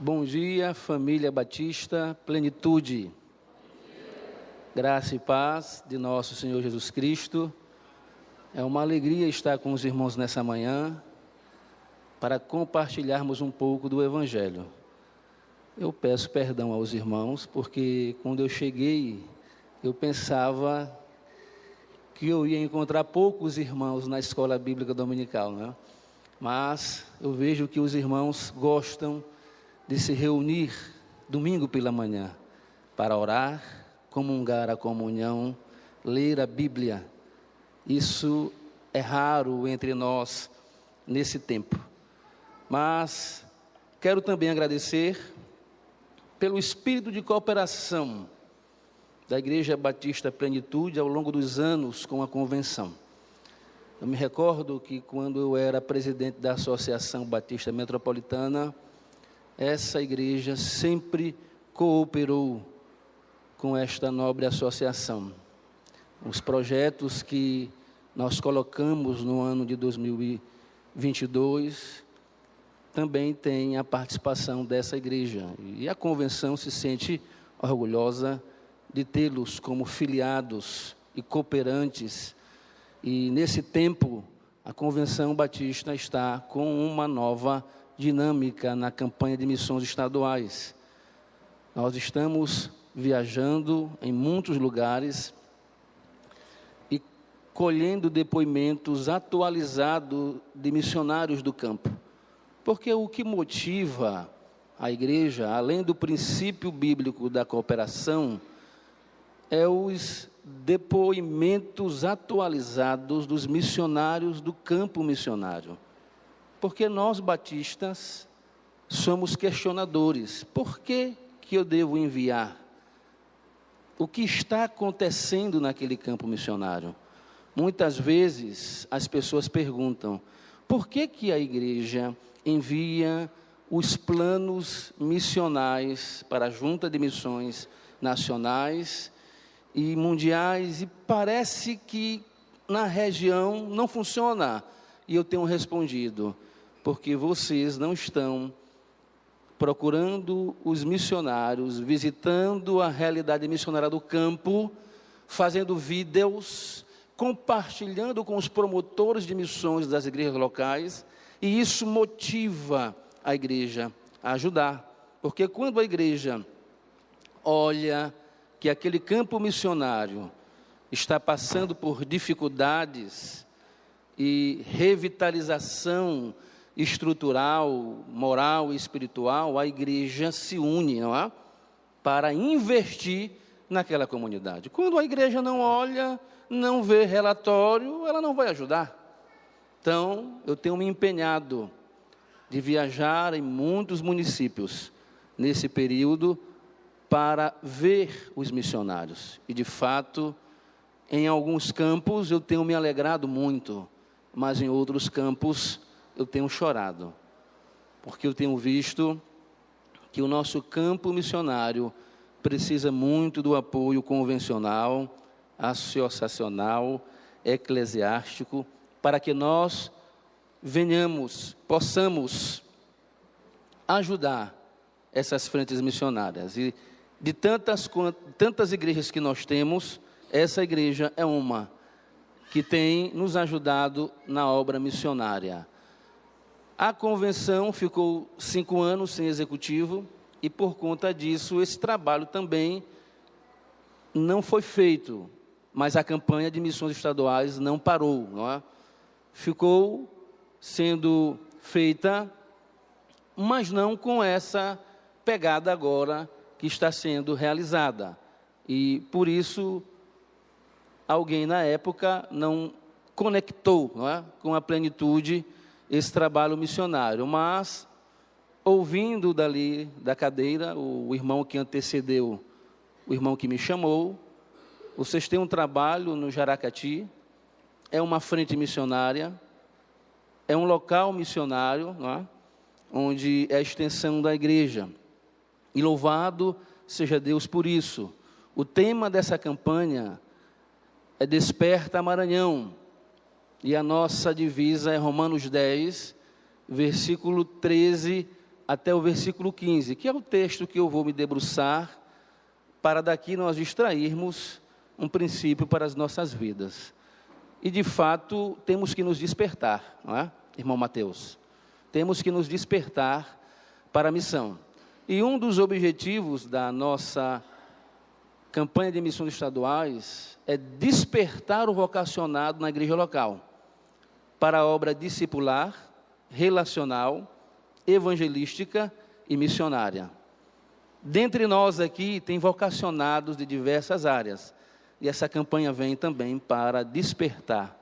Bom dia, família Batista, plenitude. Graça e paz de nosso Senhor Jesus Cristo. É uma alegria estar com os irmãos nessa manhã para compartilharmos um pouco do Evangelho. Eu peço perdão aos irmãos, porque quando eu cheguei, eu pensava que eu ia encontrar poucos irmãos na escola bíblica dominical, né? Mas eu vejo que os irmãos gostam de se reunir domingo pela manhã para orar, comungar a comunhão, ler a Bíblia. Isso é raro entre nós nesse tempo. Mas quero também agradecer pelo espírito de cooperação da Igreja Batista Plenitude ao longo dos anos com a convenção. Eu me recordo que quando eu era presidente da Associação Batista Metropolitana, essa igreja sempre cooperou com esta nobre associação. Os projetos que nós colocamos no ano de 2022 também têm a participação dessa igreja. E a convenção se sente orgulhosa de tê-los como filiados e cooperantes. E nesse tempo, a Convenção Batista está com uma nova dinâmica na campanha de missões estaduais. Nós estamos viajando em muitos lugares e colhendo depoimentos atualizados de missionários do campo. Porque o que motiva a igreja, além do princípio bíblico da cooperação, é os depoimentos atualizados dos missionários do campo missionário. Porque nós batistas somos questionadores. Por que, que eu devo enviar? O que está acontecendo naquele campo missionário? Muitas vezes as pessoas perguntam: por que, que a igreja envia os planos missionais para a Junta de Missões Nacionais e Mundiais e parece que na região não funciona? E eu tenho respondido: porque vocês não estão procurando os missionários, visitando a realidade missionária do campo, fazendo vídeos, compartilhando com os promotores de missões das igrejas locais, e isso motiva a igreja a ajudar, porque quando a igreja olha que aquele campo missionário está passando por dificuldades e revitalização estrutural, moral e espiritual, a igreja se une, não é? Para investir naquela comunidade. Quando a igreja não olha, não vê relatório, ela não vai ajudar. Então, eu tenho me empenhado de viajar em muitos municípios nesse período para ver os missionários. E de fato, em alguns campos eu tenho me alegrado muito, mas em outros campos eu tenho chorado, porque eu tenho visto que o nosso campo missionário precisa muito do apoio convencional, associacional, eclesiástico, para que nós venhamos, possamos ajudar essas frentes missionárias. E de tantas, tantas igrejas que nós temos, essa igreja é uma que tem nos ajudado na obra missionária. A convenção ficou cinco anos sem executivo e, por conta disso, esse trabalho também não foi feito. Mas a campanha de missões estaduais não parou, não é? Ficou sendo feita, mas não com essa pegada agora que está sendo realizada. E por isso alguém na época não conectou não é? com a plenitude esse trabalho missionário, mas ouvindo dali da cadeira, o, irmão que antecedeu, o irmão que me chamou, vocês têm um trabalho no Jaracati, é uma frente missionária, é um local missionário, é? onde é a extensão da igreja. E louvado seja Deus por isso. O tema dessa campanha é Desperta Maranhão. E a nossa divisa é Romanos 10, versículo 13 até o versículo 15, que é o texto que eu vou me debruçar para daqui nós extrairmos um princípio para as nossas vidas. E de fato, temos que nos despertar, não é, irmão Mateus? Temos que nos despertar para a missão. E um dos objetivos da nossa campanha de missões estaduais é despertar o vocacionado na igreja local para a obra discipular, relacional, evangelística e missionária. Dentre nós aqui tem vocacionados de diversas áreas. E essa campanha vem também para despertar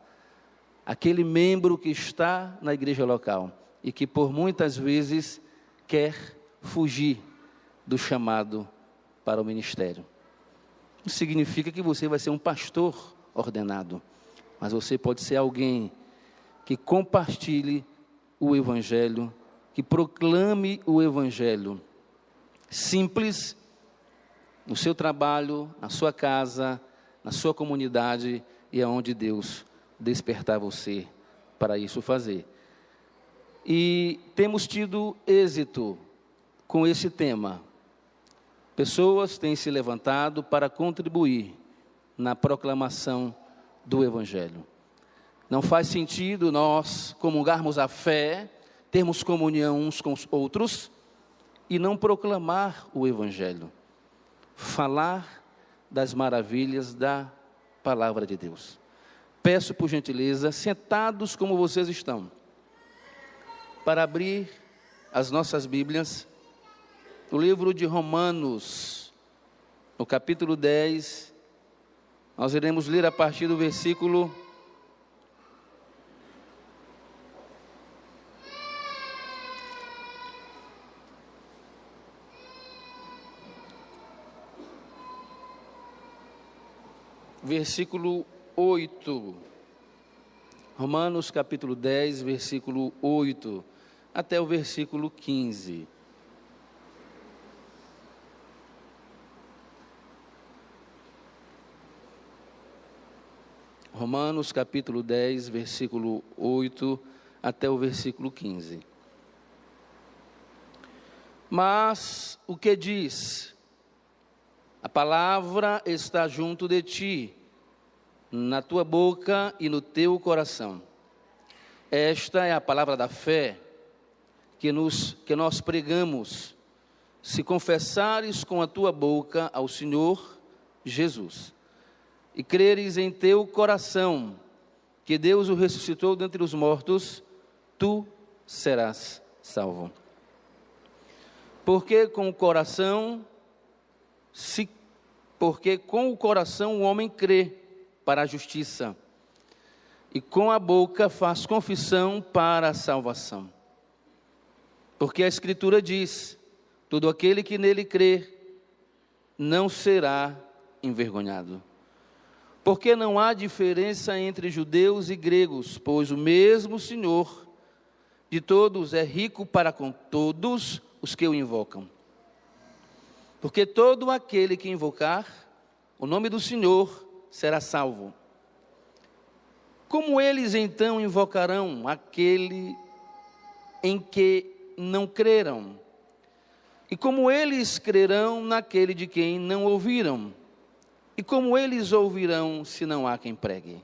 aquele membro que está na igreja local e que por muitas vezes quer fugir do chamado para o ministério. Significa que você vai ser um pastor ordenado, mas você pode ser alguém que compartilhe o evangelho, que proclame o evangelho simples no seu trabalho, na sua casa, na sua comunidade e aonde Deus despertar você para isso fazer. E temos tido êxito com esse tema. Pessoas têm se levantado para contribuir na proclamação do Evangelho. Não faz sentido nós comungarmos a fé, termos comunhão uns com os outros e não proclamar o Evangelho. Falar das maravilhas da palavra de Deus. Peço por gentileza, sentados como vocês estão, para abrir as nossas Bíblias, o livro de Romanos, no capítulo 10, nós iremos ler a partir do versículo versículo 8. Romanos capítulo 10, versículo 8 até o versículo 15. Romanos capítulo 10, versículo 8 até o versículo 15. Mas o que diz? A palavra está junto de ti, na tua boca e no teu coração. Esta é a palavra da fé que, nos, que nós pregamos. Se confessares com a tua boca ao Senhor Jesus e creres em teu coração que Deus o ressuscitou dentre os mortos, tu serás salvo. Porque com o coração se porque com o coração o homem crê para a justiça, e com a boca faz confissão para a salvação. Porque a Escritura diz: todo aquele que nele crê não será envergonhado. Porque não há diferença entre judeus e gregos, pois o mesmo Senhor de todos é rico para com todos os que o invocam. Porque todo aquele que invocar o nome do Senhor será salvo. Como eles então invocarão aquele em que não creram? E como eles crerão naquele de quem não ouviram? E como eles ouvirão se não há quem pregue?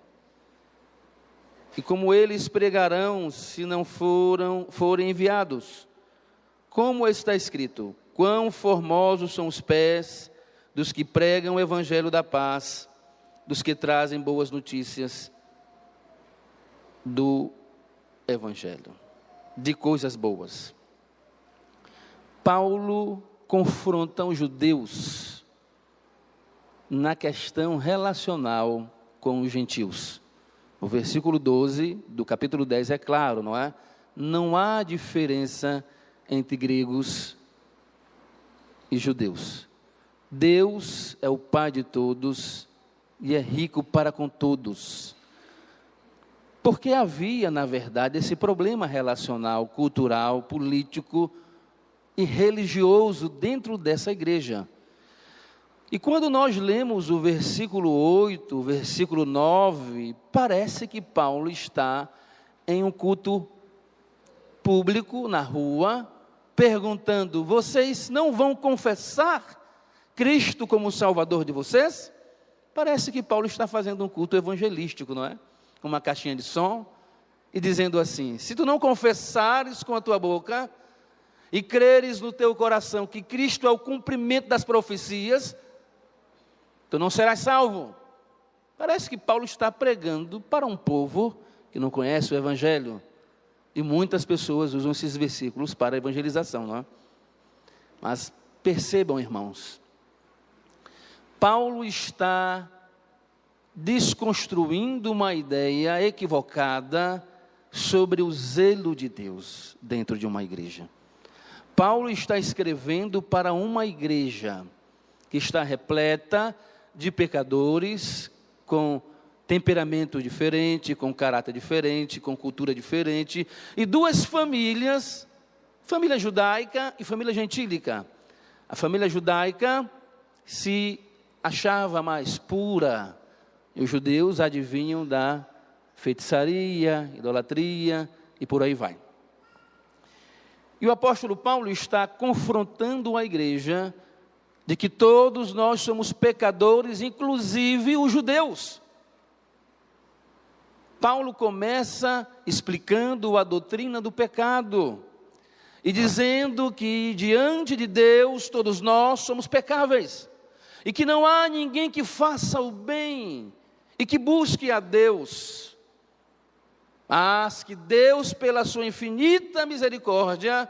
E como eles pregarão se não foram, forem enviados? Como está escrito: Quão formosos são os pés dos que pregam o evangelho da paz, dos que trazem boas notícias do evangelho, de coisas boas. Paulo confronta os judeus na questão relacional com os gentios. O versículo 12 do capítulo 10 é claro, não é? Não há diferença entre gregos e judeus. Deus é o Pai de todos e é rico para com todos. Porque havia, na verdade, esse problema relacional, cultural, político e religioso dentro dessa igreja. E quando nós lemos o versículo 8, o versículo 9, parece que Paulo está em um culto público na rua, perguntando: vocês não vão confessar Cristo como Salvador de vocês? Parece que Paulo está fazendo um culto evangelístico, não é? Com uma caixinha de som e dizendo assim: se tu não confessares com a tua boca e creres no teu coração que Cristo é o cumprimento das profecias, tu não serás salvo. Parece que Paulo está pregando para um povo que não conhece o Evangelho. E muitas pessoas usam esses versículos para evangelização, não é? Mas percebam, irmãos, Paulo está desconstruindo uma ideia equivocada sobre o zelo de Deus dentro de uma igreja. Paulo está escrevendo para uma igreja que está repleta de pecadores com temperamento diferente, com caráter diferente, com cultura diferente, e duas famílias, família judaica e família gentílica. A família judaica se achava mais pura, e os judeus adivinham da feitiçaria, idolatria e por aí vai. E o apóstolo Paulo está confrontando a igreja de que todos nós somos pecadores, inclusive os judeus. Paulo começa explicando a doutrina do pecado e dizendo que diante de Deus todos nós somos pecáveis e que não há ninguém que faça o bem e que busque a Deus mas que Deus, pela sua infinita misericórdia,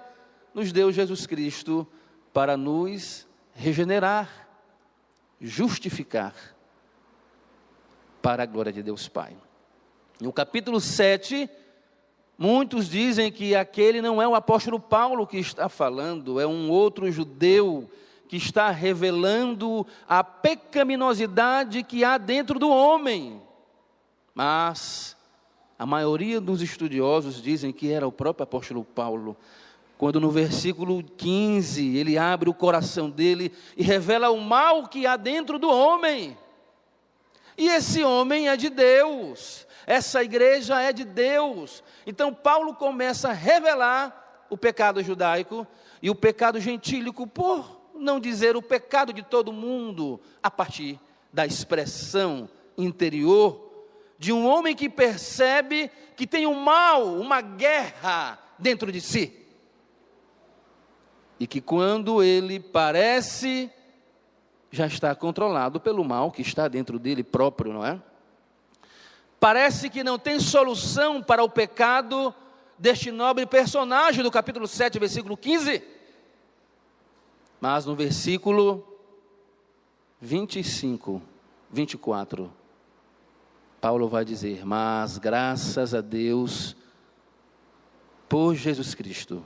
nos deu Jesus Cristo para nos regenerar, justificar, para a glória de Deus Pai. No capítulo 7, muitos dizem que aquele não é o apóstolo Paulo que está falando, é um outro judeu que está revelando a pecaminosidade que há dentro do homem. Mas a maioria dos estudiosos dizem que era o próprio apóstolo Paulo, quando no versículo 15 ele abre o coração dele e revela o mal que há dentro do homem. E esse homem é de Deus, essa igreja é de Deus. Então Paulo começa a revelar o pecado judaico e o pecado gentílico, por não dizer o pecado de todo mundo, a partir da expressão interior de um homem que percebe que tem um mal, uma guerra dentro de si. E que quando ele parece, já está controlado pelo mal que está dentro dele próprio, não é? Parece que não tem solução para o pecado deste nobre personagem do capítulo 7, versículo 15. Mas no versículo 25, 24, Paulo vai dizer: Mas graças a Deus por Jesus Cristo,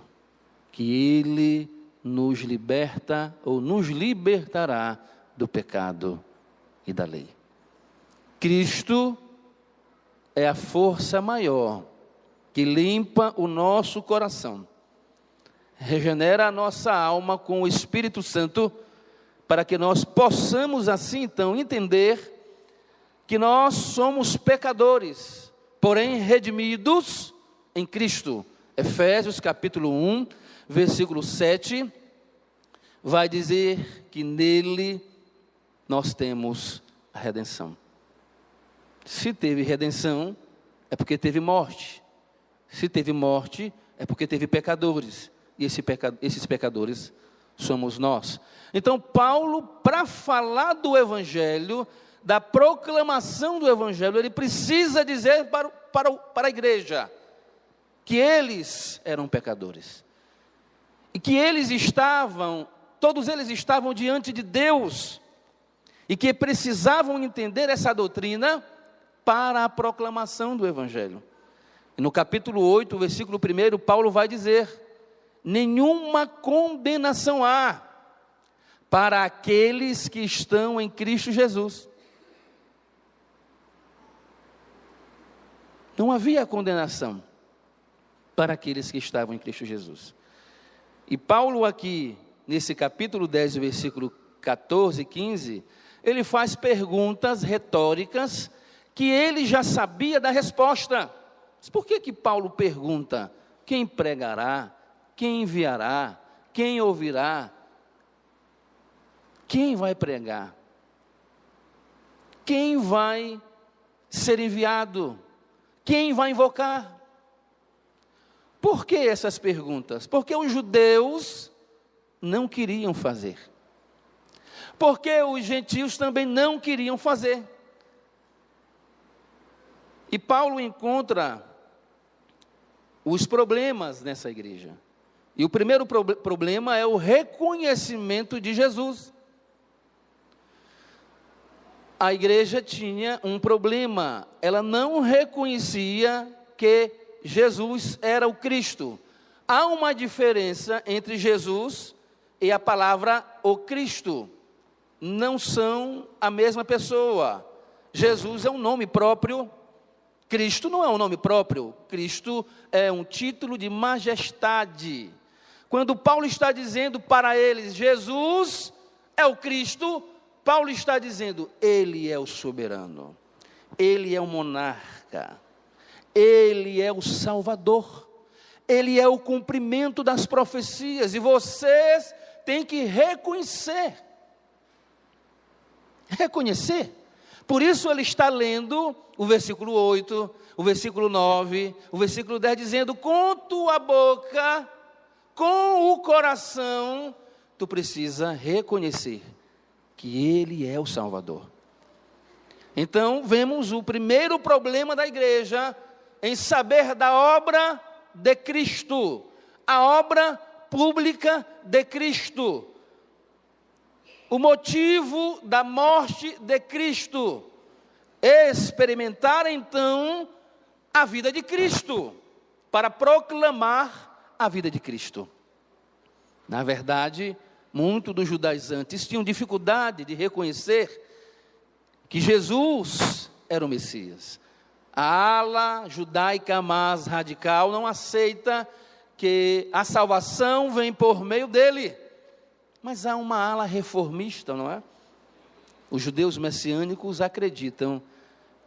que Ele nos liberta ou nos libertará do pecado e da lei. Cristo é a força maior que limpa o nosso coração, regenera a nossa alma com o Espírito Santo, para que nós possamos assim então entender que nós somos pecadores, porém redimidos em Cristo. Efésios capítulo 1, versículo 7, vai dizer que nele nós temos a redenção. Se teve redenção, é porque teve morte. Se teve morte, é porque teve pecadores. E esse peca, esses pecadores somos nós. Então, Paulo, para falar do Evangelho, da proclamação do Evangelho, ele precisa dizer para, para, para a igreja que eles eram pecadores. E que eles estavam, todos eles estavam diante de Deus. E que precisavam entender essa doutrina para a proclamação do Evangelho. No capítulo 8, versículo 1, Paulo vai dizer: Nenhuma condenação há para aqueles que estão em Cristo Jesus. Não havia condenação para aqueles que estavam em Cristo Jesus. E Paulo, aqui, nesse capítulo 10, versículo 14 e 15, ele faz perguntas retóricas que ele já sabia da resposta. Mas por que que Paulo pergunta: quem pregará? Quem enviará? quem ouvirá? Quem vai pregar? Quem vai ser enviado? Quem vai invocar? Por que essas perguntas? Porque os judeus não queriam fazer. Porque os gentios também não queriam fazer. E Paulo encontra os problemas nessa igreja. E o primeiro pro problema é o reconhecimento de Jesus. A igreja tinha um problema, ela não reconhecia que Jesus era o Cristo. Há uma diferença entre Jesus e a palavra o Cristo. Não são a mesma pessoa. Jesus é um nome próprio Cristo não é um nome próprio, Cristo é um título de majestade. Quando Paulo está dizendo para eles, Jesus é o Cristo, Paulo está dizendo, Ele é o soberano, Ele é o monarca, Ele é o Salvador, Ele é o cumprimento das profecias, e vocês têm que reconhecer. Reconhecer por isso ele está lendo o versículo 8, o versículo 9, o versículo 10, dizendo: com tua boca, com o coração, tu precisa reconhecer que Ele é o Salvador. Então, vemos o primeiro problema da igreja em saber da obra de Cristo, a obra pública de Cristo o motivo da morte de Cristo. Experimentar então a vida de Cristo, para proclamar a vida de Cristo. Na verdade, muitos dos judaizantes tinham dificuldade de reconhecer que Jesus era o Messias. A ala judaica mais radical não aceita que a salvação vem por meio dele. Mas há uma ala reformista, não é? Os judeus messiânicos acreditam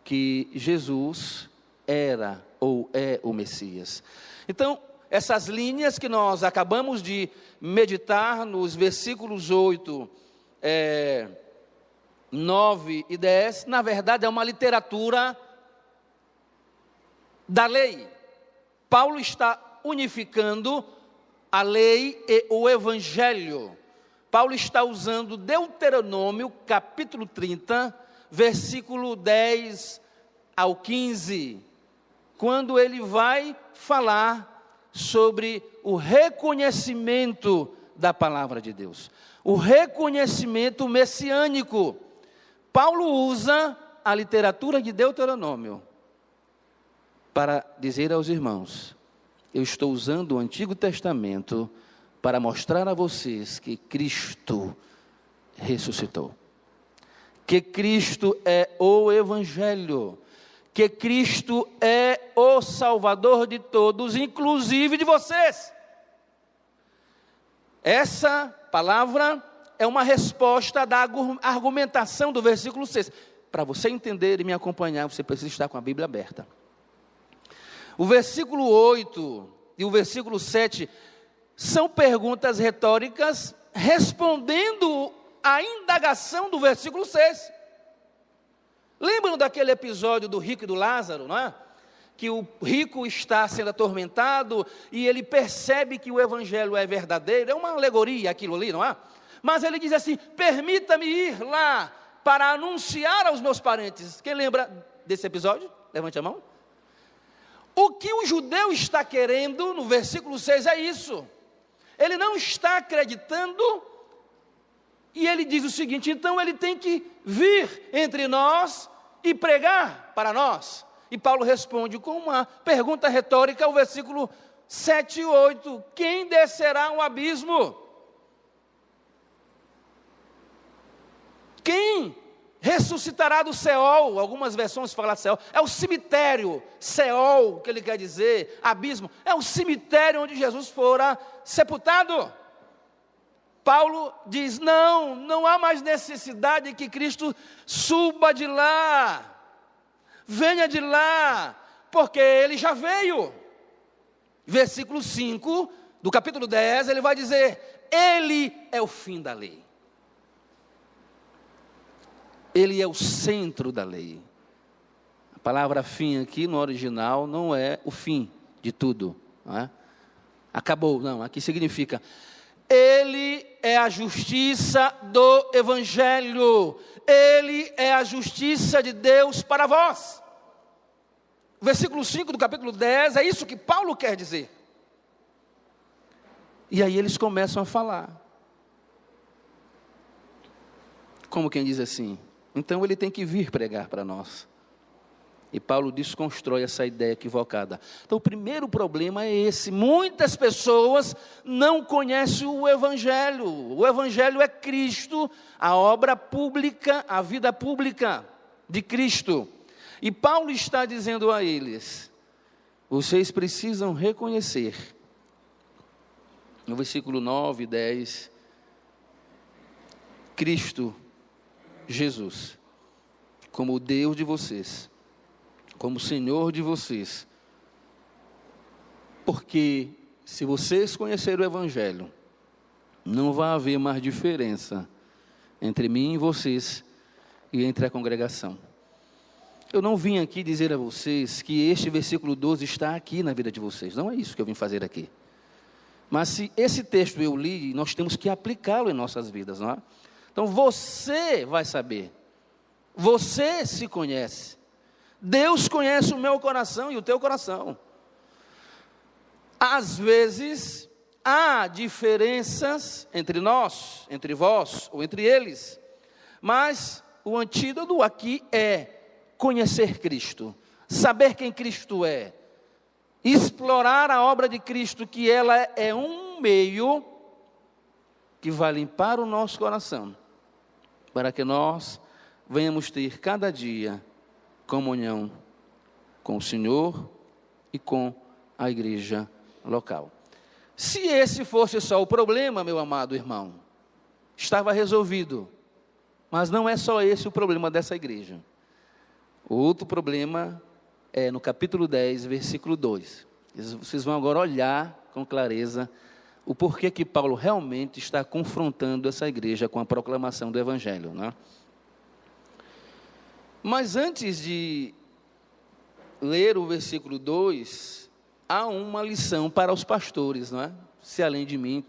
que Jesus era ou é o Messias. Então, essas linhas que nós acabamos de meditar nos versículos 8, é, 9 e 10, na verdade é uma literatura da lei. Paulo está unificando a lei e o evangelho. Paulo está usando Deuteronômio, capítulo 30, versículo 10 ao 15, quando ele vai falar sobre o reconhecimento da palavra de Deus, o reconhecimento messiânico. Paulo usa a literatura de Deuteronômio para dizer aos irmãos: eu estou usando o Antigo Testamento para mostrar a vocês que Cristo ressuscitou. Que Cristo é o Evangelho. Que Cristo é o Salvador de todos, inclusive de vocês. Essa palavra é uma resposta da argumentação do versículo 6. Para você entender e me acompanhar, você precisa estar com a Bíblia aberta. O versículo 8 e o versículo 7 são perguntas retóricas respondendo à indagação do versículo 6. Lembram daquele episódio do rico e do Lázaro, não é? Que o rico está sendo atormentado e ele percebe que o evangelho é verdadeiro, é uma alegoria aquilo ali, não é? Mas ele diz assim: permita-me ir lá para anunciar aos meus parentes. Quem lembra desse episódio? Levante a mão. O que o judeu está querendo no versículo 6 é isso ele não está acreditando, e ele diz o seguinte: então ele tem que vir entre nós e pregar para nós. E Paulo responde com uma pergunta retórica, o versículo 7 e 8: Quem descerá ao abismo? Quem ressuscitará do Seol, algumas versões falam Seol, é o cemitério, Seol, que ele quer dizer, abismo, é o cemitério onde Jesus fora sepultado. Paulo diz: não, não há mais necessidade que Cristo suba de lá, venha de lá, porque ele já veio. Versículo 5 do capítulo 10, ele vai dizer: Ele é o fim da lei. Ele é o centro da lei. A palavra fim aqui no original não é o fim de tudo. Não é? Acabou, não. Aqui significa ele é a justiça do Evangelho. Ele é a justiça de Deus para vós. Versículo 5 do capítulo 10, é isso que Paulo quer dizer. E aí eles começam a falar. Como quem diz assim: então ele tem que vir pregar para nós. E Paulo desconstrói essa ideia equivocada. Então, o primeiro problema é esse: muitas pessoas não conhecem o Evangelho. O Evangelho é Cristo, a obra pública, a vida pública de Cristo. E Paulo está dizendo a eles: vocês precisam reconhecer, no versículo 9 e 10, Cristo, Jesus, como o Deus de vocês como Senhor de vocês. Porque se vocês conhecerem o Evangelho, não vai haver mais diferença entre mim e vocês e entre a congregação. Eu não vim aqui dizer a vocês que este versículo 12 está aqui na vida de vocês. Não é isso que eu vim fazer aqui. Mas se esse texto eu li, nós temos que aplicá-lo em nossas vidas, não é? Então você vai saber. Você se conhece. Deus conhece o meu coração e o teu coração. Às vezes, há diferenças entre nós, entre vós ou entre eles, mas o antídoto aqui é conhecer Cristo, saber quem Cristo é, explorar a obra de Cristo, que ela é um meio que vai limpar o nosso coração, para que nós venhamos ter cada dia comunhão com o Senhor e com a igreja local. Se esse fosse só o problema, meu amado irmão, estava resolvido. Mas não é só esse o problema dessa igreja. O outro problema é no capítulo 10, versículo 2. Vocês vão agora olhar com clareza o porquê que Paulo realmente está confrontando essa igreja com a proclamação do evangelho, né? Mas antes de ler o versículo 2, há uma lição para os pastores, não é? Se além de mim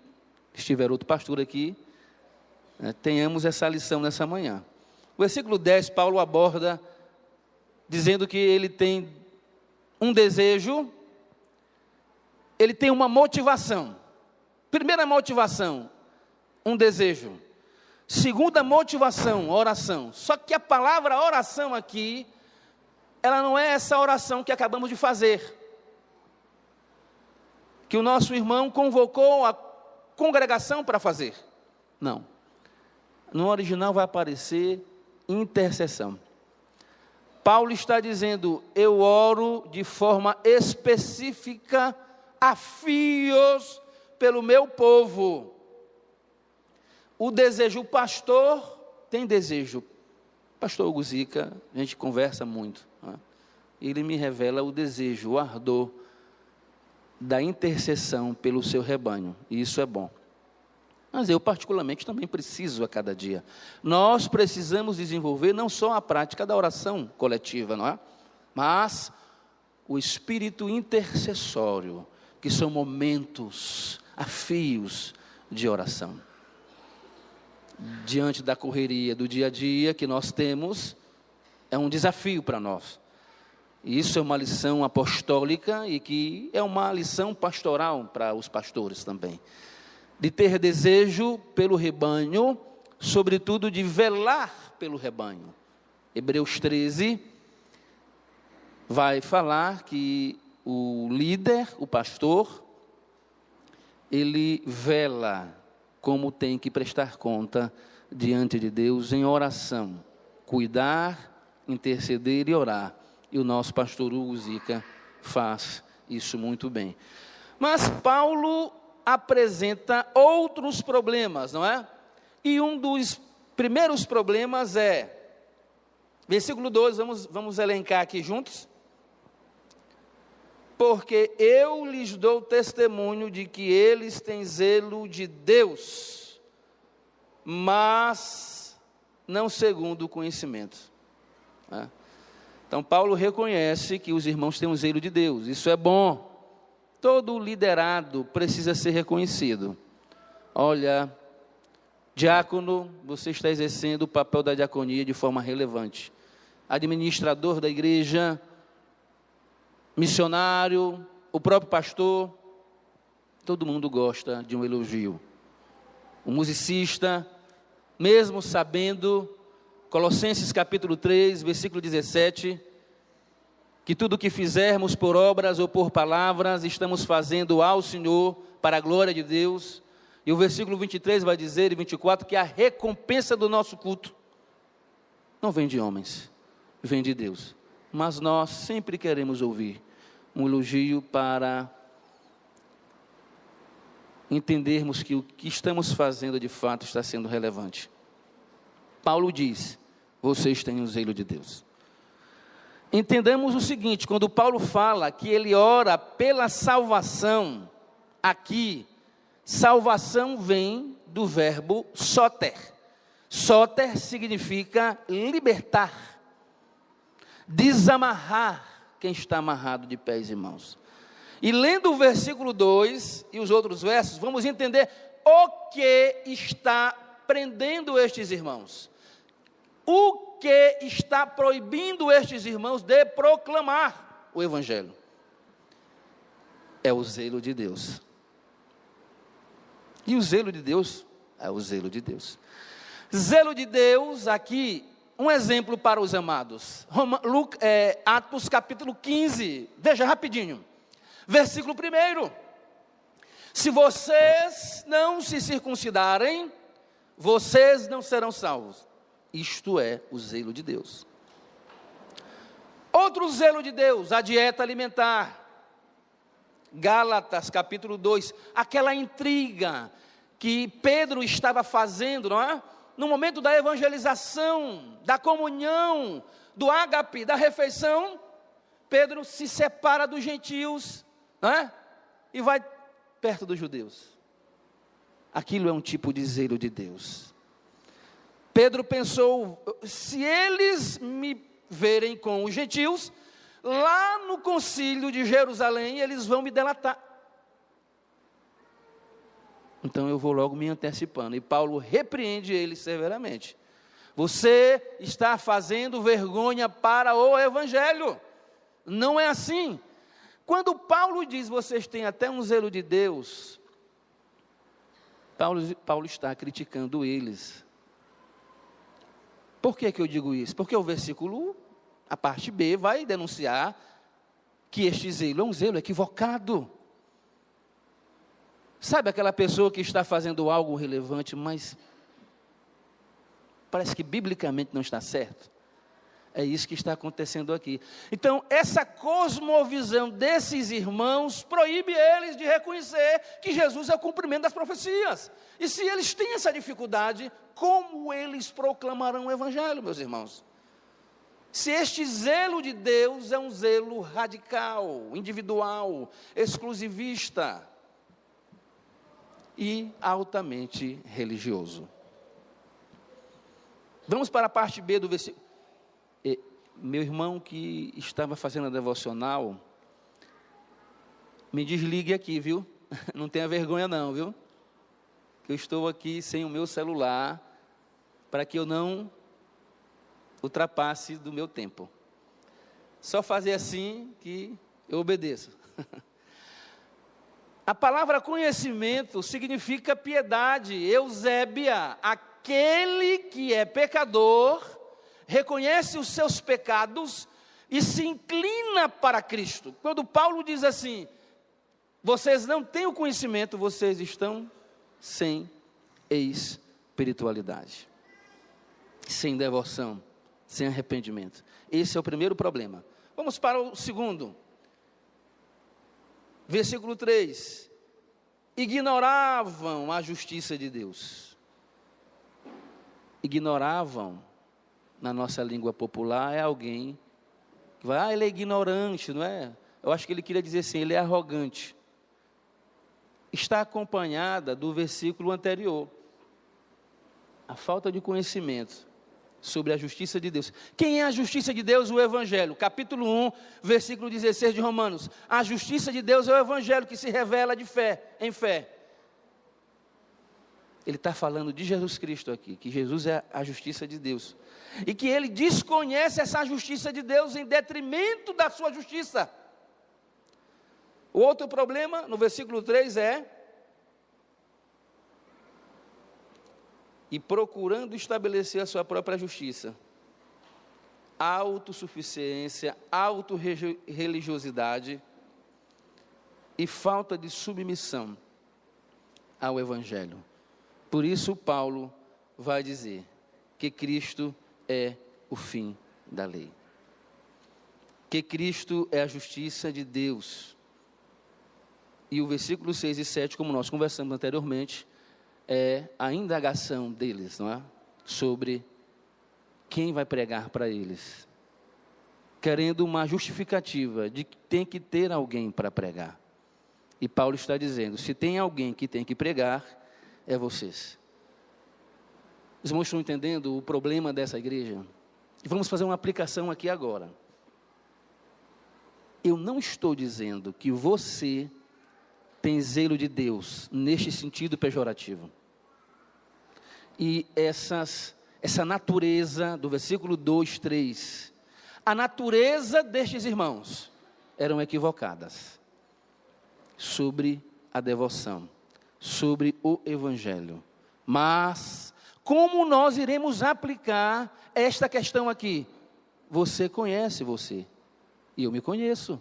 estiver outro pastor aqui, né, tenhamos essa lição nessa manhã. O versículo 10, Paulo aborda dizendo que ele tem um desejo, ele tem uma motivação. Primeira motivação, um desejo. Segunda motivação, oração. Só que a palavra oração aqui, ela não é essa oração que acabamos de fazer. Que o nosso irmão convocou a congregação para fazer. Não. No original vai aparecer intercessão. Paulo está dizendo: Eu oro de forma específica a fios pelo meu povo o desejo, o pastor tem desejo. Pastor Guzica, a gente conversa muito. Né? Ele me revela o desejo, o ardor da intercessão pelo seu rebanho. E isso é bom. Mas eu, particularmente, também preciso a cada dia. Nós precisamos desenvolver não só a prática da oração coletiva, não é? Mas o espírito intercessório, que são momentos, afios de oração diante da correria do dia a dia que nós temos, é um desafio para nós. Isso é uma lição apostólica e que é uma lição pastoral para os pastores também. De ter desejo pelo rebanho, sobretudo de velar pelo rebanho. Hebreus 13 vai falar que o líder, o pastor, ele vela como tem que prestar conta diante de Deus em oração, cuidar, interceder e orar. E o nosso pastor Hugo Zica faz isso muito bem. Mas Paulo apresenta outros problemas, não é? E um dos primeiros problemas é, versículo 12, vamos, vamos elencar aqui juntos. Porque eu lhes dou testemunho de que eles têm zelo de Deus, mas não segundo o conhecimento. É. Então, Paulo reconhece que os irmãos têm um zelo de Deus, isso é bom. Todo liderado precisa ser reconhecido. Olha, diácono, você está exercendo o papel da diaconia de forma relevante. Administrador da igreja, missionário, o próprio pastor, todo mundo gosta de um elogio. O musicista, mesmo sabendo, Colossenses capítulo 3, versículo 17, que tudo que fizermos por obras ou por palavras, estamos fazendo ao Senhor, para a glória de Deus. E o versículo 23 vai dizer, e 24, que a recompensa do nosso culto não vem de homens, vem de Deus. Mas nós sempre queremos ouvir um elogio para entendermos que o que estamos fazendo de fato está sendo relevante. Paulo diz: vocês têm o zelo de Deus. Entendamos o seguinte: quando Paulo fala que ele ora pela salvação, aqui, salvação vem do verbo soter. Soter significa libertar, desamarrar quem está amarrado de pés e mãos. E lendo o versículo 2 e os outros versos, vamos entender o que está prendendo estes irmãos. O que está proibindo estes irmãos de proclamar o Evangelho? É o zelo de Deus. E o zelo de Deus é o zelo de Deus. Zelo de Deus, aqui, um exemplo para os amados. Roma, Luke, é, Atos capítulo 15, veja rapidinho. Versículo 1. Se vocês não se circuncidarem, vocês não serão salvos. Isto é o zelo de Deus. Outro zelo de Deus, a dieta alimentar. Gálatas capítulo 2, aquela intriga que Pedro estava fazendo, não é? No momento da evangelização, da comunhão, do ágape, da refeição, Pedro se separa dos gentios, não é? E vai perto dos judeus. Aquilo é um tipo de zelo de Deus. Pedro pensou: se eles me verem com os gentios, lá no concílio de Jerusalém eles vão me delatar. Então eu vou logo me antecipando. E Paulo repreende ele severamente. Você está fazendo vergonha para o evangelho. Não é assim. Quando Paulo diz vocês têm até um zelo de Deus, Paulo, Paulo está criticando eles. Por que, que eu digo isso? Porque o versículo, a parte B, vai denunciar que este zelo é um zelo equivocado. Sabe aquela pessoa que está fazendo algo relevante, mas parece que biblicamente não está certo? É isso que está acontecendo aqui. Então, essa cosmovisão desses irmãos proíbe eles de reconhecer que Jesus é o cumprimento das profecias. E se eles têm essa dificuldade, como eles proclamarão o Evangelho, meus irmãos? Se este zelo de Deus é um zelo radical, individual, exclusivista e altamente religioso. Vamos para a parte B do versículo meu irmão que estava fazendo a devocional, me desligue aqui, viu? Não tenha vergonha não, viu? Que eu estou aqui sem o meu celular para que eu não ultrapasse do meu tempo. Só fazer assim que eu obedeço. A palavra conhecimento significa piedade, Eusébia, aquele que é pecador reconhece os seus pecados e se inclina para Cristo. Quando Paulo diz assim: vocês não têm o conhecimento, vocês estão sem espiritualidade, sem devoção, sem arrependimento. Esse é o primeiro problema. Vamos para o segundo. Versículo 3: ignoravam a justiça de Deus. Ignoravam na nossa língua popular, é alguém que vai, ah, ele é ignorante, não é? eu acho que ele queria dizer assim: ele é arrogante. Está acompanhada do versículo anterior. A falta de conhecimento sobre a justiça de Deus. Quem é a justiça de Deus? O Evangelho. Capítulo 1, versículo 16 de Romanos. A justiça de Deus é o Evangelho que se revela de fé, em fé. Ele está falando de Jesus Cristo aqui, que Jesus é a justiça de Deus. E que ele desconhece essa justiça de Deus em detrimento da sua justiça. O outro problema, no versículo 3, é. E procurando estabelecer a sua própria justiça. Autossuficiência, autorreligiosidade e falta de submissão ao Evangelho. Por isso, Paulo vai dizer que Cristo é o fim da lei. Que Cristo é a justiça de Deus. E o versículo 6 e 7, como nós conversamos anteriormente, é a indagação deles, não é? Sobre quem vai pregar para eles. Querendo uma justificativa de que tem que ter alguém para pregar. E Paulo está dizendo: se tem alguém que tem que pregar, é vocês. Os irmãos estão entendendo o problema dessa igreja? E vamos fazer uma aplicação aqui agora. Eu não estou dizendo que você tem zelo de Deus neste sentido pejorativo. E essas, essa natureza do versículo 2, 3, a natureza destes irmãos eram equivocadas sobre a devoção sobre o Evangelho. Mas, como nós iremos aplicar esta questão aqui? Você conhece você, e eu me conheço.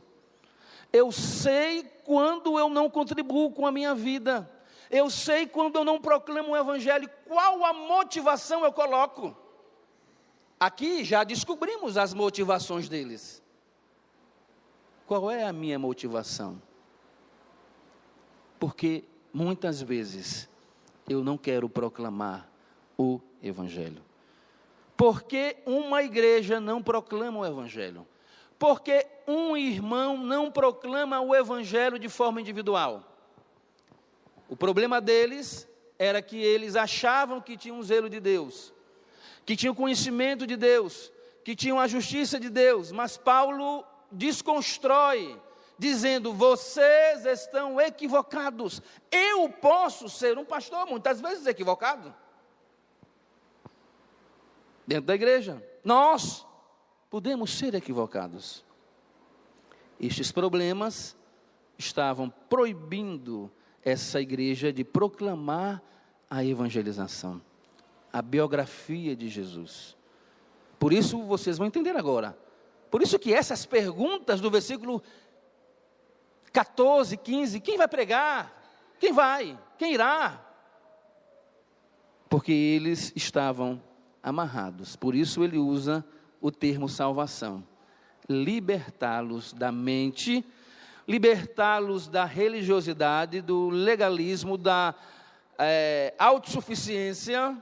Eu sei quando eu não contribuo com a minha vida. Eu sei quando eu não proclamo o Evangelho, qual a motivação eu coloco. Aqui já descobrimos as motivações deles. Qual é a minha motivação? Porque muitas vezes eu não quero proclamar o Evangelho. Porque uma igreja não proclama o Evangelho? Porque um irmão não proclama o Evangelho de forma individual? O problema deles era que eles achavam que tinham um zelo de Deus, que tinham conhecimento de Deus, que tinham a justiça de Deus, mas Paulo desconstrói dizendo: vocês estão equivocados. Eu posso ser um pastor, muitas vezes equivocado. Dentro da igreja, nós podemos ser equivocados. Estes problemas estavam proibindo essa igreja de proclamar a evangelização, a biografia de Jesus. Por isso vocês vão entender agora. Por isso que essas perguntas do versículo 14, 15, quem vai pregar? Quem vai? Quem irá? Porque eles estavam amarrados. Por isso ele usa o termo salvação. Libertá-los da mente, libertá-los da religiosidade, do legalismo, da é, autossuficiência,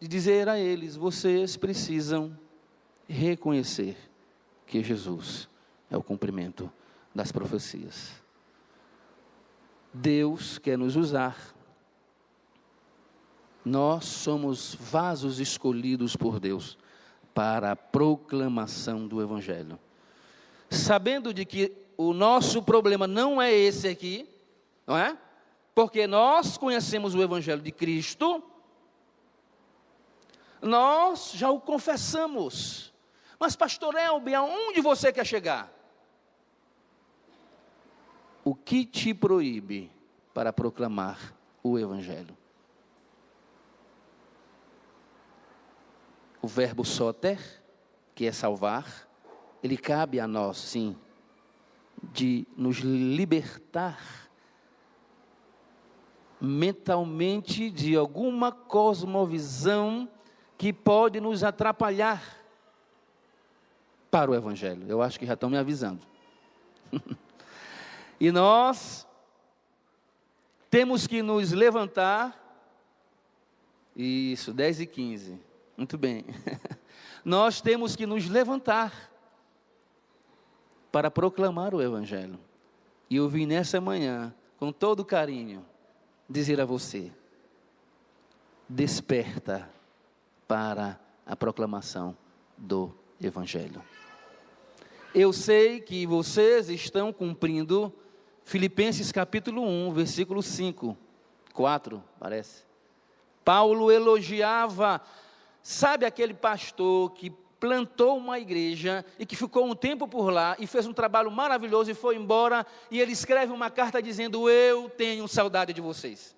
de dizer a eles: vocês precisam reconhecer que Jesus é o cumprimento das profecias. Deus quer nos usar. Nós somos vasos escolhidos por Deus para a proclamação do Evangelho. Sabendo de que o nosso problema não é esse aqui, não é? Porque nós conhecemos o Evangelho de Cristo, nós já o confessamos. Mas, pastor Elbe, aonde você quer chegar? o que te proíbe para proclamar o Evangelho? O verbo soter, que é salvar, ele cabe a nós, sim, de nos libertar mentalmente de alguma cosmovisão que pode nos atrapalhar para o Evangelho. Eu acho que já estão me avisando. E nós temos que nos levantar. Isso, 10 e 15. Muito bem. nós temos que nos levantar para proclamar o Evangelho. E eu vim nessa manhã, com todo carinho, dizer a você: desperta para a proclamação do Evangelho. Eu sei que vocês estão cumprindo Filipenses capítulo 1, versículo 5, 4, parece. Paulo elogiava, sabe aquele pastor que plantou uma igreja e que ficou um tempo por lá e fez um trabalho maravilhoso e foi embora, e ele escreve uma carta dizendo: Eu tenho saudade de vocês.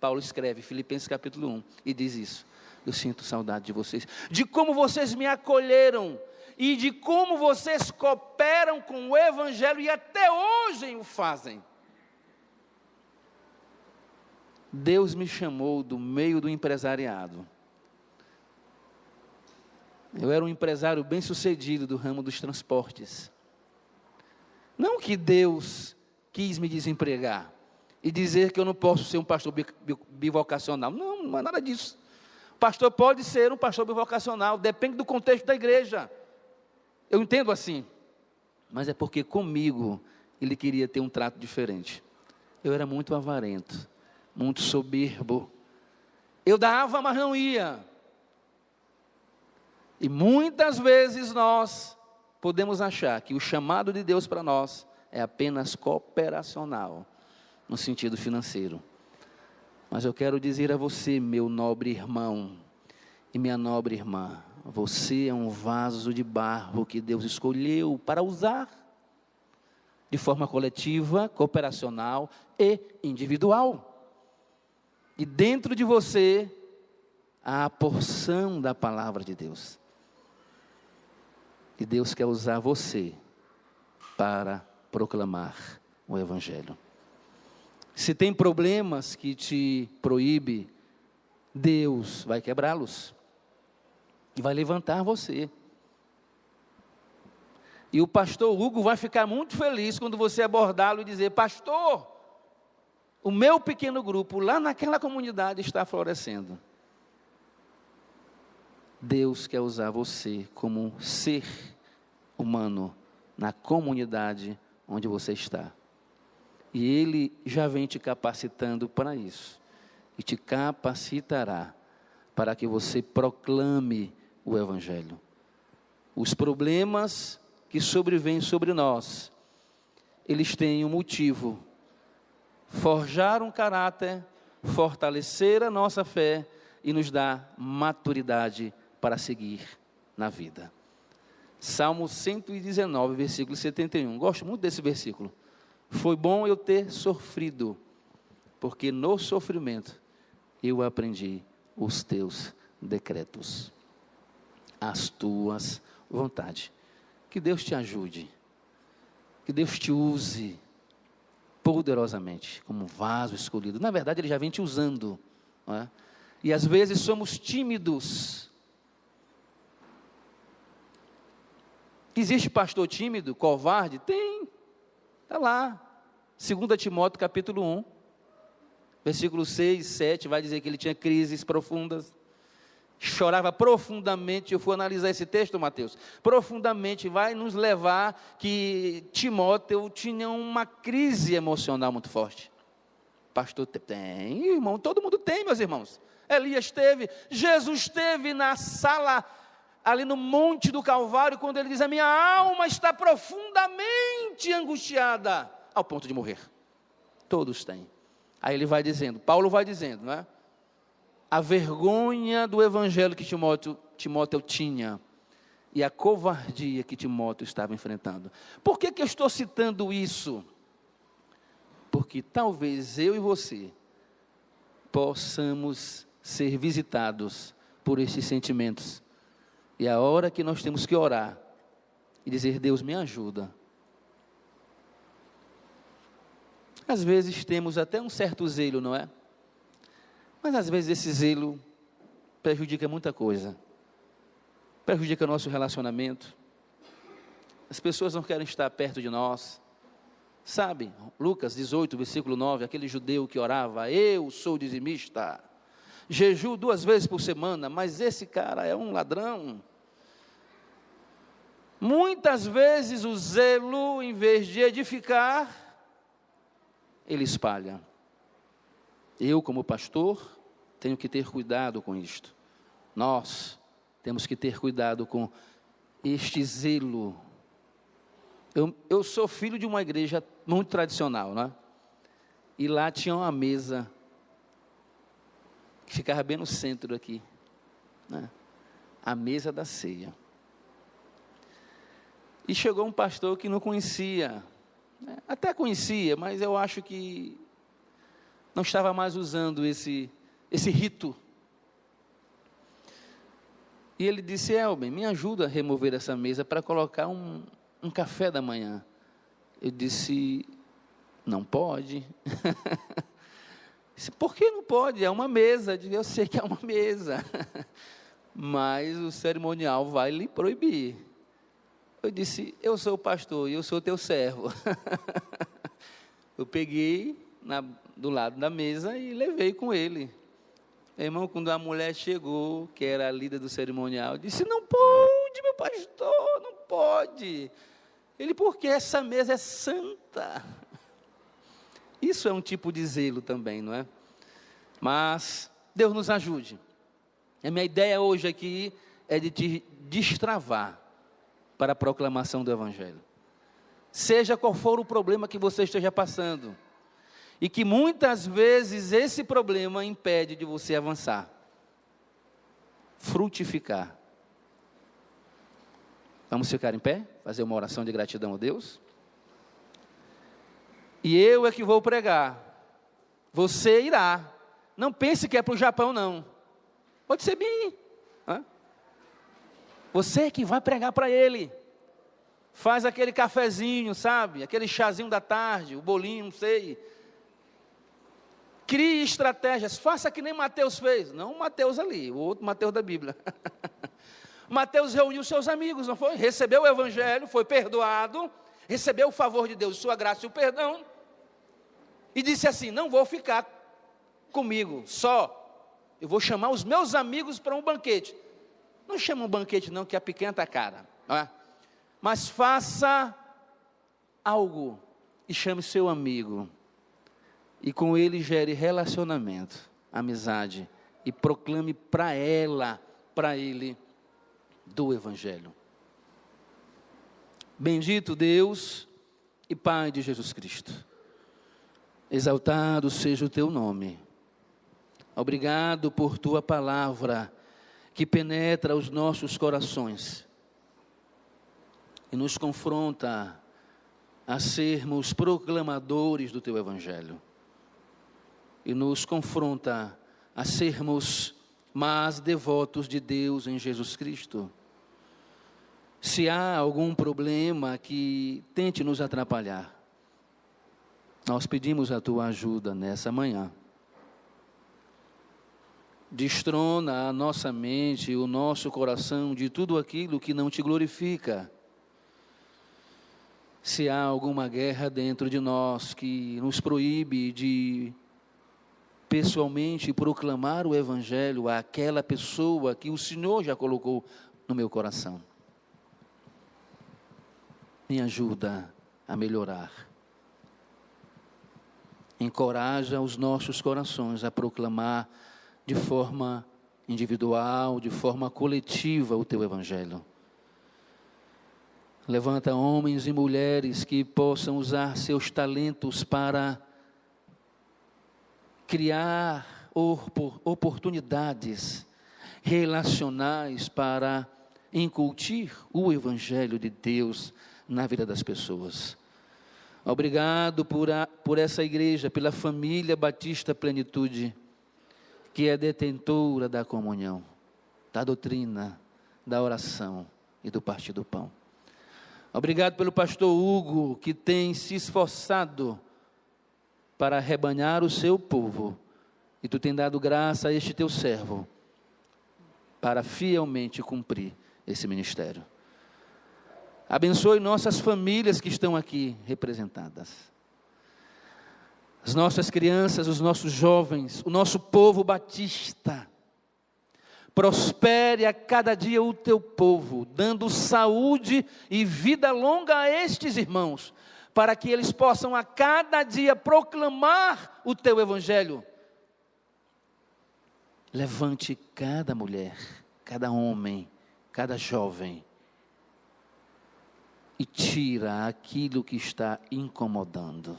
Paulo escreve, Filipenses capítulo 1, e diz isso. Eu sinto saudade de vocês, de como vocês me acolheram e de como vocês cooperam com o Evangelho e até hoje o fazem. Deus me chamou do meio do empresariado eu era um empresário bem sucedido do ramo dos transportes. Não que Deus quis me desempregar e dizer que eu não posso ser um pastor bivocacional. Não, não é nada disso. Pastor pode ser um pastor bivocacional, depende do contexto da igreja. Eu entendo assim. Mas é porque comigo ele queria ter um trato diferente. Eu era muito avarento, muito soberbo. Eu dava, mas não ia. E muitas vezes nós podemos achar que o chamado de Deus para nós é apenas cooperacional, no sentido financeiro. Mas eu quero dizer a você, meu nobre irmão e minha nobre irmã, você é um vaso de barro que Deus escolheu para usar de forma coletiva, cooperacional e individual. E dentro de você há a porção da palavra de Deus. E Deus quer usar você para proclamar o Evangelho. Se tem problemas que te proíbe, Deus vai quebrá-los e vai levantar você. E o pastor Hugo vai ficar muito feliz quando você abordá-lo e dizer: Pastor, o meu pequeno grupo lá naquela comunidade está florescendo. Deus quer usar você como um ser humano na comunidade onde você está. E Ele já vem te capacitando para isso. E te capacitará para que você proclame o Evangelho. Os problemas que sobrevêm sobre nós, eles têm um motivo: forjar um caráter, fortalecer a nossa fé e nos dar maturidade para seguir na vida. Salmo 119, versículo 71. Gosto muito desse versículo. Foi bom eu ter sofrido, porque no sofrimento eu aprendi os teus decretos, as tuas vontades. Que Deus te ajude, que Deus te use poderosamente como vaso escolhido. Na verdade, Ele já vem te usando. É? E às vezes somos tímidos Existe pastor tímido, covarde? Tem. Está lá. 2 Timóteo capítulo 1, versículo 6 e 7, vai dizer que ele tinha crises profundas. Chorava profundamente. Eu fui analisar esse texto, Mateus. Profundamente vai nos levar que Timóteo tinha uma crise emocional muito forte. Pastor tem, irmão, todo mundo tem, meus irmãos. Elias teve, Jesus teve na sala ali no Monte do Calvário, quando ele diz: A minha alma está profundamente angustiada, ao ponto de morrer. Todos têm. Aí ele vai dizendo, Paulo vai dizendo, não é? A vergonha do evangelho que Timóteo, Timóteo tinha e a covardia que Timóteo estava enfrentando. Por que, que eu estou citando isso? Porque talvez eu e você possamos ser visitados por esses sentimentos e a hora que nós temos que orar e dizer: Deus, me ajuda. Às vezes temos até um certo zelo, não é? Mas às vezes esse zelo prejudica muita coisa. Prejudica nosso relacionamento. As pessoas não querem estar perto de nós. Sabe, Lucas 18, versículo 9, aquele judeu que orava, eu sou dizimista jejuo duas vezes por semana, mas esse cara é um ladrão. Muitas vezes o zelo, em vez de edificar, ele espalha. Eu, como pastor, tenho que ter cuidado com isto. Nós temos que ter cuidado com este zelo. Eu, eu sou filho de uma igreja muito tradicional, né? E lá tinha uma mesa que ficava bem no centro aqui, né? a mesa da ceia. E chegou um pastor que não conhecia, né? até conhecia, mas eu acho que não estava mais usando esse, esse rito. E ele disse: Elben, me ajuda a remover essa mesa para colocar um, um café da manhã. Eu disse: Não pode. Por que não pode? É uma mesa. Eu, sei que é uma mesa. Mas o cerimonial vai lhe proibir. Eu disse: Eu sou o pastor e eu sou teu servo. eu peguei na, do lado da mesa e levei com ele. Irmão, quando a mulher chegou, que era a líder do cerimonial, disse: Não pode, meu pastor, não pode. Ele, porque essa mesa é santa. Isso é um tipo de zelo também, não é? Mas Deus nos ajude. A minha ideia hoje aqui é de te destravar para a proclamação do Evangelho. Seja qual for o problema que você esteja passando, e que muitas vezes esse problema impede de você avançar, frutificar. Vamos ficar em pé, fazer uma oração de gratidão a Deus? E eu é que vou pregar. Você irá. Não pense que é para o Japão, não. Pode ser bem. Você é que vai pregar para ele. Faz aquele cafezinho, sabe? Aquele chazinho da tarde, o bolinho, não sei. Crie estratégias. Faça que nem Mateus fez. Não Mateus ali, o outro Mateus da Bíblia. Mateus reuniu seus amigos, não foi? Recebeu o evangelho, foi perdoado, recebeu o favor de Deus, sua graça e o perdão, e disse assim: Não vou ficar comigo só, eu vou chamar os meus amigos para um banquete. Não chama um banquete, não, que a pequena está cara, é? mas faça algo e chame seu amigo, e com ele gere relacionamento, amizade, e proclame para ela, para ele do Evangelho. Bendito Deus e Pai de Jesus Cristo. Exaltado seja o teu nome. Obrigado por tua palavra que penetra os nossos corações e nos confronta a sermos proclamadores do teu evangelho. E nos confronta a sermos mas devotos de Deus em Jesus Cristo. Se há algum problema que tente nos atrapalhar, nós pedimos a tua ajuda nessa manhã. Destrona a nossa mente, o nosso coração de tudo aquilo que não te glorifica. Se há alguma guerra dentro de nós que nos proíbe de pessoalmente proclamar o Evangelho àquela pessoa que o Senhor já colocou no meu coração. Me ajuda a melhorar. Encoraja os nossos corações a proclamar de forma individual, de forma coletiva o teu Evangelho. Levanta homens e mulheres que possam usar seus talentos para criar oportunidades relacionais para incutir o Evangelho de Deus na vida das pessoas. Obrigado por, a, por essa igreja, pela família Batista Plenitude, que é detentora da comunhão, da doutrina, da oração e do partir do pão. Obrigado pelo pastor Hugo, que tem se esforçado para rebanhar o seu povo. E tu tem dado graça a este teu servo para fielmente cumprir esse ministério. Abençoe nossas famílias que estão aqui representadas. As nossas crianças, os nossos jovens, o nosso povo batista. Prospere a cada dia o teu povo, dando saúde e vida longa a estes irmãos, para que eles possam a cada dia proclamar o teu evangelho. Levante cada mulher, cada homem, cada jovem e tira aquilo que está incomodando,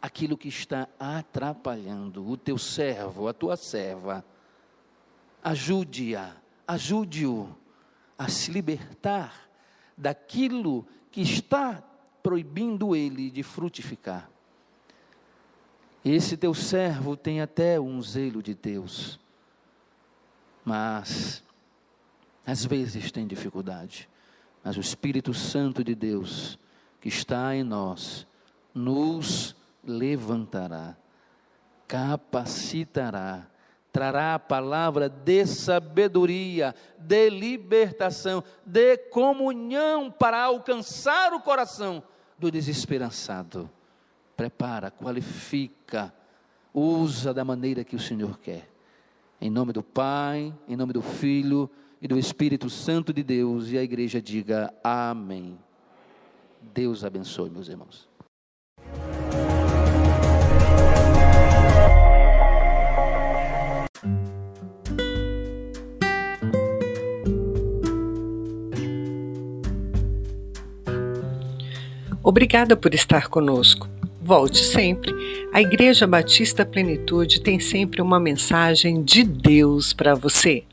aquilo que está atrapalhando o teu servo, a tua serva ajude-a, ajude-o a se libertar daquilo que está proibindo ele de frutificar. Esse teu servo tem até um zelo de Deus, mas às vezes tem dificuldade. Mas o Espírito Santo de Deus, que está em nós, nos levantará, capacitará trará a palavra de sabedoria, de libertação, de comunhão para alcançar o coração do desesperançado. Prepara, qualifica, usa da maneira que o Senhor quer. Em nome do Pai, em nome do Filho e do Espírito Santo de Deus, e a igreja diga amém. Deus abençoe, meus irmãos. Obrigada por estar conosco. Volte sempre. A Igreja Batista Plenitude tem sempre uma mensagem de Deus para você.